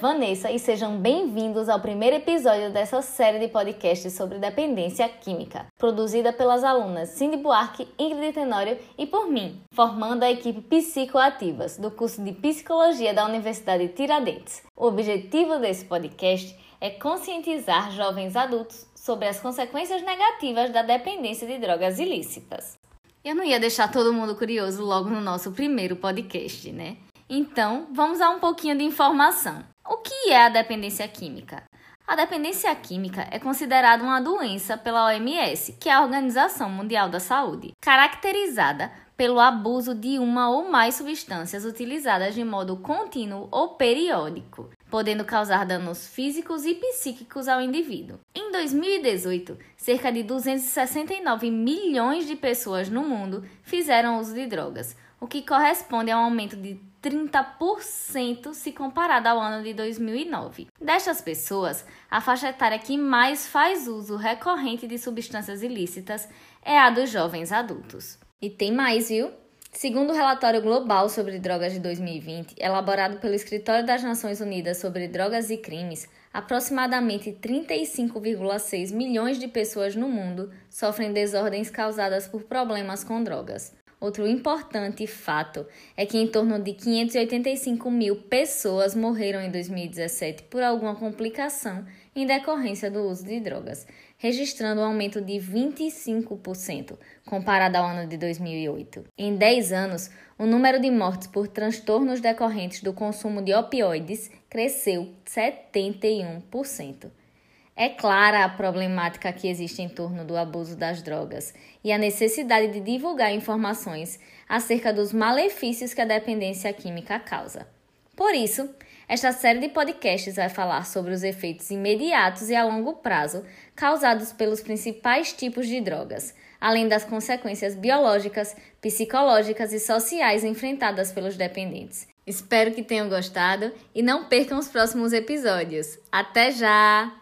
Vanessa e sejam bem-vindos ao primeiro episódio dessa série de podcasts sobre dependência química, produzida pelas alunas Cindy Buarque, Ingrid Tenório e por mim, formando a equipe Psicoativas do curso de Psicologia da Universidade Tiradentes. O objetivo desse podcast é conscientizar jovens adultos sobre as consequências negativas da dependência de drogas ilícitas. Eu não ia deixar todo mundo curioso logo no nosso primeiro podcast, né? Então, vamos a um pouquinho de informação. O que é a dependência química? A dependência química é considerada uma doença pela OMS, que é a Organização Mundial da Saúde, caracterizada pelo abuso de uma ou mais substâncias utilizadas de modo contínuo ou periódico, podendo causar danos físicos e psíquicos ao indivíduo. Em 2018, cerca de 269 milhões de pessoas no mundo fizeram uso de drogas, o que corresponde a um aumento de 30% se comparado ao ano de 2009. Destas pessoas, a faixa etária que mais faz uso recorrente de substâncias ilícitas é a dos jovens adultos. E tem mais, viu? Segundo o relatório global sobre drogas de 2020, elaborado pelo Escritório das Nações Unidas sobre Drogas e Crimes, aproximadamente 35,6 milhões de pessoas no mundo sofrem desordens causadas por problemas com drogas. Outro importante fato é que em torno de 585 mil pessoas morreram em 2017 por alguma complicação em decorrência do uso de drogas, registrando um aumento de 25% comparado ao ano de 2008. Em 10 anos, o número de mortes por transtornos decorrentes do consumo de opioides cresceu 71%. É clara a problemática que existe em torno do abuso das drogas e a necessidade de divulgar informações acerca dos malefícios que a dependência química causa. Por isso, esta série de podcasts vai falar sobre os efeitos imediatos e a longo prazo causados pelos principais tipos de drogas, além das consequências biológicas, psicológicas e sociais enfrentadas pelos dependentes. Espero que tenham gostado e não percam os próximos episódios. Até já!